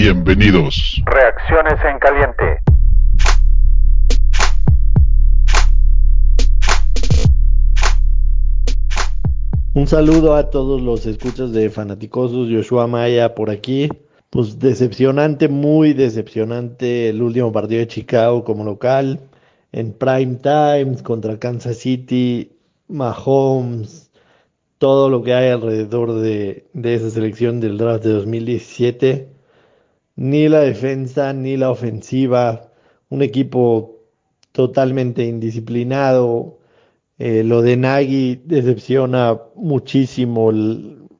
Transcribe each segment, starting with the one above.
Bienvenidos. Reacciones en caliente. Un saludo a todos los escuchas de Fanaticosos, Joshua Maya por aquí. Pues decepcionante, muy decepcionante el último partido de Chicago como local. En prime times contra Kansas City, Mahomes, todo lo que hay alrededor de, de esa selección del draft de 2017. Ni la defensa, ni la ofensiva. Un equipo totalmente indisciplinado, eh, lo de Nagy decepciona muchísimo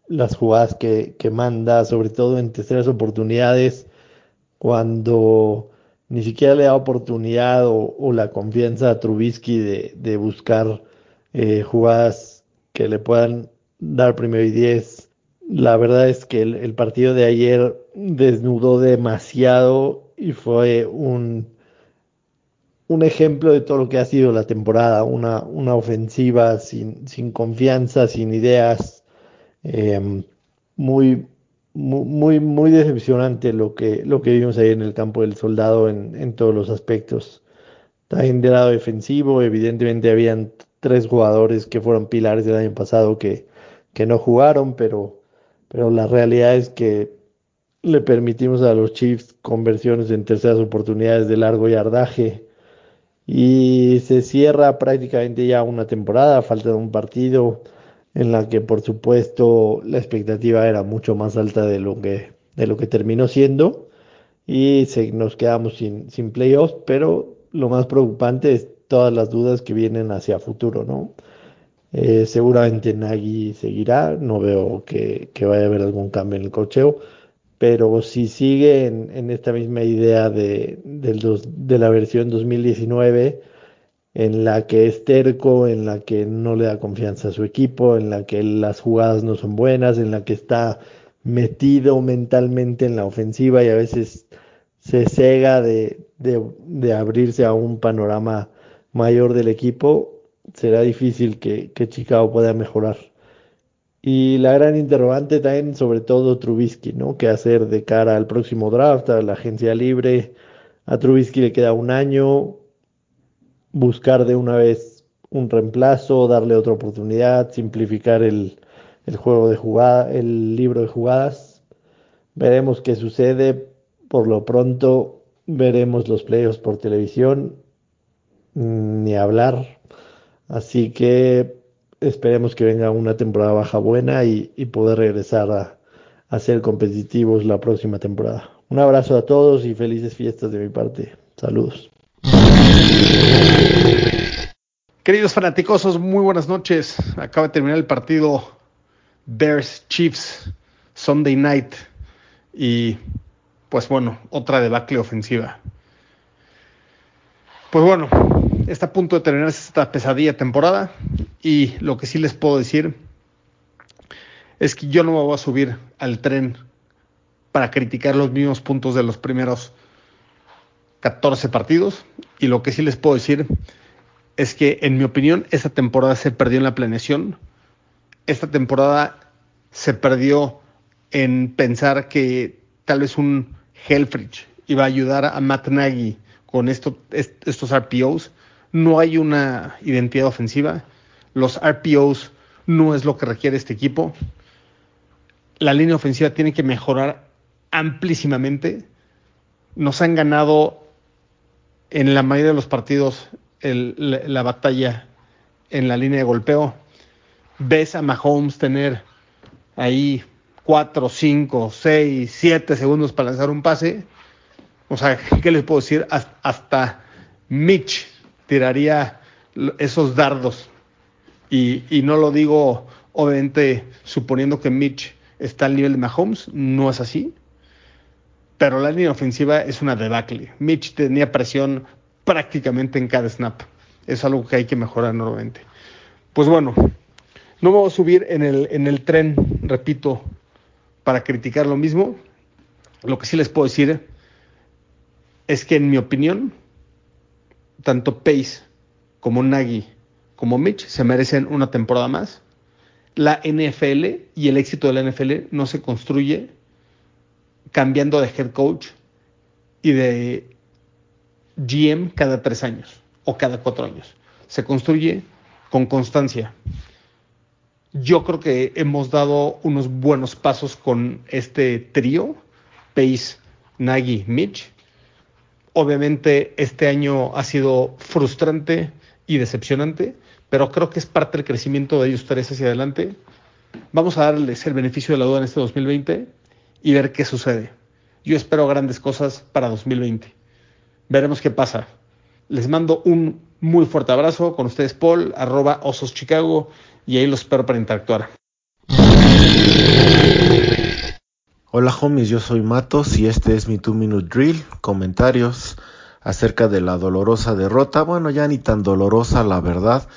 las jugadas que, que, manda, sobre todo en terceras oportunidades, cuando ni siquiera le da oportunidad o, la confianza a Trubisky de, de buscar eh, jugadas que le puedan dar primero y diez. La verdad es que el, partido de ayer desnudó demasiado y fue un un ejemplo de todo lo que ha sido la temporada, una, una ofensiva sin, sin confianza, sin ideas, eh, muy, muy, muy decepcionante lo que, lo que vimos ahí en el campo del soldado en, en todos los aspectos. También del lado defensivo, evidentemente habían tres jugadores que fueron pilares del año pasado que, que no jugaron, pero, pero la realidad es que le permitimos a los Chiefs conversiones en terceras oportunidades de largo yardaje y se cierra prácticamente ya una temporada, falta un partido en la que por supuesto la expectativa era mucho más alta de lo que, de lo que terminó siendo y se, nos quedamos sin, sin playoffs, pero lo más preocupante es todas las dudas que vienen hacia futuro, ¿no? Eh, seguramente Nagy seguirá, no veo que, que, vaya a haber algún cambio en el cocheo, pero si sigue en, en esta misma idea de, del dos, de la versión 2019, en la que es terco, en la que no le da confianza a su equipo, en la que las jugadas no son buenas, en la que está metido mentalmente en la ofensiva y a veces se cega de, de, de abrirse a un panorama mayor del equipo, será difícil que, que Chicago pueda mejorar. Y la gran interrogante también, sobre todo Trubisky, ¿no? ¿Qué hacer de cara al próximo draft, a la agencia libre? A Trubisky le queda un año, buscar de una vez un reemplazo, darle otra oportunidad, simplificar el, el juego de jugada, el libro de jugadas. Veremos qué sucede. Por lo pronto, veremos los playoffs por televisión, ni hablar. Así que esperemos que venga una temporada baja buena y, poder regresar a, ser competitivos la próxima temporada. Un abrazo a todos y felices fiestas de mi parte. Saludos. Queridos fanáticosos, muy buenas noches. Acaba de terminar el partido Bears Chiefs Sunday Night y pues bueno, otra debacle ofensiva. Pues bueno, está a punto de terminar esta pesadilla temporada y lo que sí les puedo decir es que yo no me voy a subir al tren para criticar los mismos puntos de los primeros 14 partidos y lo que sí les puedo decir es que en mi opinión esta temporada se perdió en la planeación, esta temporada se perdió en pensar que tal vez un Helfrich iba a ayudar a Matt Nagy con esto, estos RPOs no hay una identidad ofensiva, los RPOs no es lo que requiere este equipo, la línea ofensiva tiene que mejorar amplísimamente, nos han ganado en la mayoría de los partidos la, la, batalla en la línea de golpeo, ves a Mahomes tener ahí 4, 5, 6, 7 segundos para lanzar un pase, o sea, ¿qué les puedo decir? Hasta Mitch tiraría esos dardos. Y, y, no lo digo, obviamente, suponiendo que Mitch está al nivel de Mahomes, no es así. Pero la línea ofensiva es una debacle. Mitch tenía presión prácticamente en cada snap. Es algo que hay que mejorar nuevamente. Pues bueno, no me voy a subir en el, en el tren, repito, para criticar lo mismo. Lo que sí les puedo decir es que, en mi opinión, tanto Pace como Nagy como Mitch se merecen una temporada más. La NFL y el éxito de la NFL no se construye cambiando de head coach y de GM cada tres años o cada cuatro años. Se construye con constancia. Yo creo que hemos dado unos buenos pasos con este trío, Pace, Nagy, Mitch. Obviamente este año ha sido frustrante y decepcionante, pero creo que es parte del crecimiento de ellos tres hacia adelante. Vamos a darles el beneficio de la duda en este 2020 y ver qué sucede. Yo espero grandes cosas para 2020. Veremos qué pasa. Les mando un muy fuerte abrazo con ustedes, Paul, arroba Osos Chicago, y ahí los espero para interactuar. Hola homies, yo soy Matos y este es mi 2 Minute Drill. Comentarios acerca de la dolorosa derrota. Bueno, ya ni tan dolorosa, la verdad.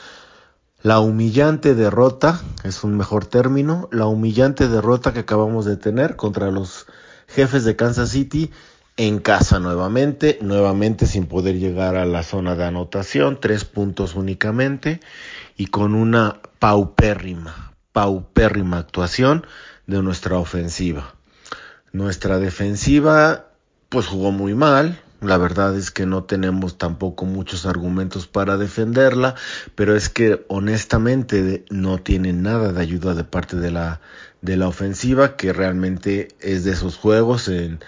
La humillante derrota, es un mejor término, la humillante derrota que acabamos de tener contra los jefes de Kansas City en casa nuevamente, nuevamente sin poder llegar a la zona de anotación, tres puntos únicamente y con una paupérrima, paupérrima actuación de nuestra ofensiva. Nuestra defensiva pues jugó muy mal, la verdad es que no tenemos tampoco muchos argumentos para defenderla, pero es que honestamente no tiene nada de ayuda de parte de la, de la ofensiva, que realmente es de esos juegos en,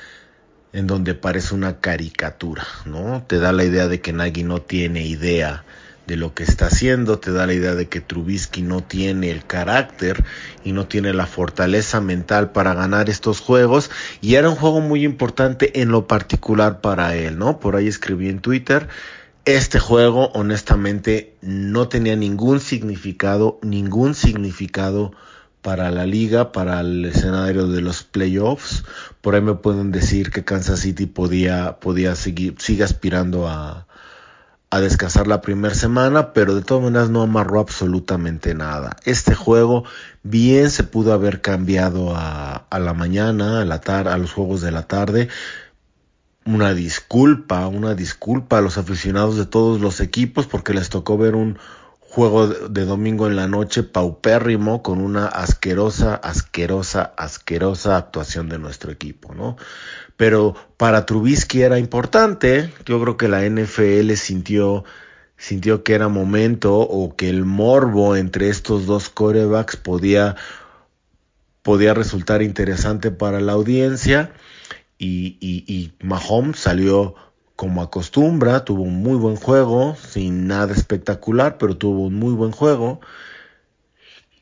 en donde parece una caricatura, ¿no? Te da la idea de que Nagy no tiene idea de lo que está haciendo, te da la idea de que Trubisky no tiene el carácter y no tiene la fortaleza mental para ganar estos juegos y era un juego muy importante en lo particular para él, ¿no? Por ahí escribí en Twitter, este juego honestamente no tenía ningún significado, ningún significado para la liga, para el escenario de los playoffs. Por ahí me pueden decir que Kansas City podía, podía seguir, sigue aspirando a, a descansar la primera semana, pero de todas maneras no amarró absolutamente nada. Este juego bien se pudo haber cambiado a, a la mañana, a la a los juegos de la tarde. Una disculpa, una disculpa a los aficionados de todos los equipos porque les tocó ver un juego de domingo en la noche paupérrimo con una asquerosa, asquerosa, asquerosa actuación de nuestro equipo, ¿no? pero para Trubisky era importante. Yo creo que la NFL sintió, sintió que era momento o que el morbo entre estos dos corebacks podía, podía resultar interesante para la audiencia. Y, y, y Mahomes salió como acostumbra, tuvo un muy buen juego, sin nada espectacular, pero tuvo un muy buen juego.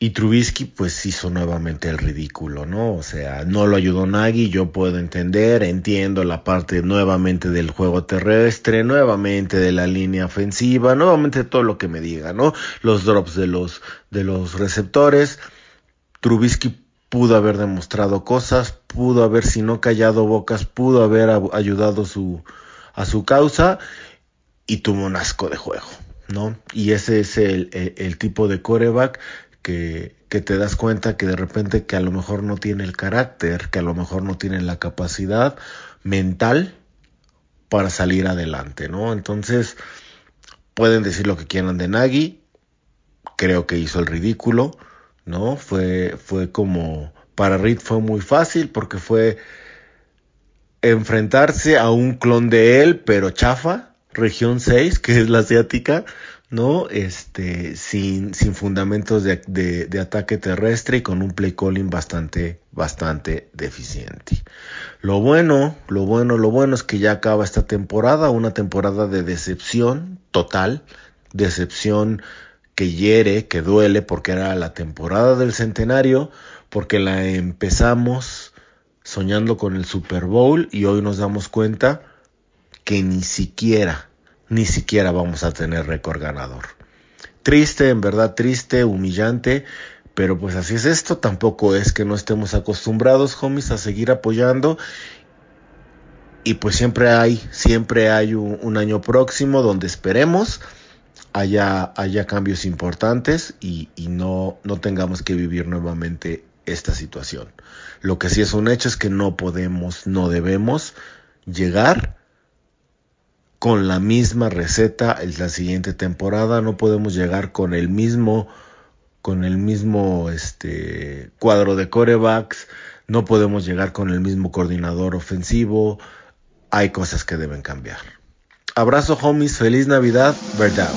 Y Trubisky pues hizo nuevamente el ridículo, ¿no? O sea, no lo ayudó Nagy, yo puedo entender, entiendo la parte nuevamente del juego terrestre, nuevamente de la línea ofensiva, nuevamente todo lo que me diga, ¿no? Los drops de los, de los receptores. Trubisky pudo haber demostrado cosas, pudo haber, si no callado bocas, pudo haber ayudado su, a su causa y tuvo un asco de juego, ¿no? Y ese es el, el, tipo de coreback que, que te das cuenta que de repente que a lo mejor no tiene el carácter, que a lo mejor no tiene la capacidad mental para salir adelante, ¿no? Entonces, pueden decir lo que quieran de Nagy, creo que hizo el ridículo, ¿no? Fue, fue como, para Reed fue muy fácil porque fue enfrentarse a un clon de él, pero chafa, región 6, que es la asiática, ¿no? Este, sin, sin fundamentos de, de, de, ataque terrestre y con un play calling bastante, bastante deficiente. Lo bueno, lo bueno, lo bueno es que ya acaba esta temporada, una temporada de decepción total, decepción que hiere, que duele, porque era la temporada del centenario, porque la empezamos soñando con el Super Bowl y hoy nos damos cuenta que ni siquiera ni siquiera vamos a tener récord ganador. Triste, en verdad triste, humillante, pero pues así es esto, tampoco es que no estemos acostumbrados, homies, a seguir apoyando. Y pues siempre hay, siempre hay un, año próximo donde esperemos haya, haya cambios importantes y, y no, no tengamos que vivir nuevamente esta situación. Lo que sí es un hecho es que no podemos, no debemos llegar con la misma receta en la siguiente temporada. No podemos llegar con el mismo, con el mismo este, cuadro de corebacks. no podemos llegar con el mismo coordinador ofensivo, hay cosas que deben cambiar. Abrazo homies, feliz Navidad, verdad.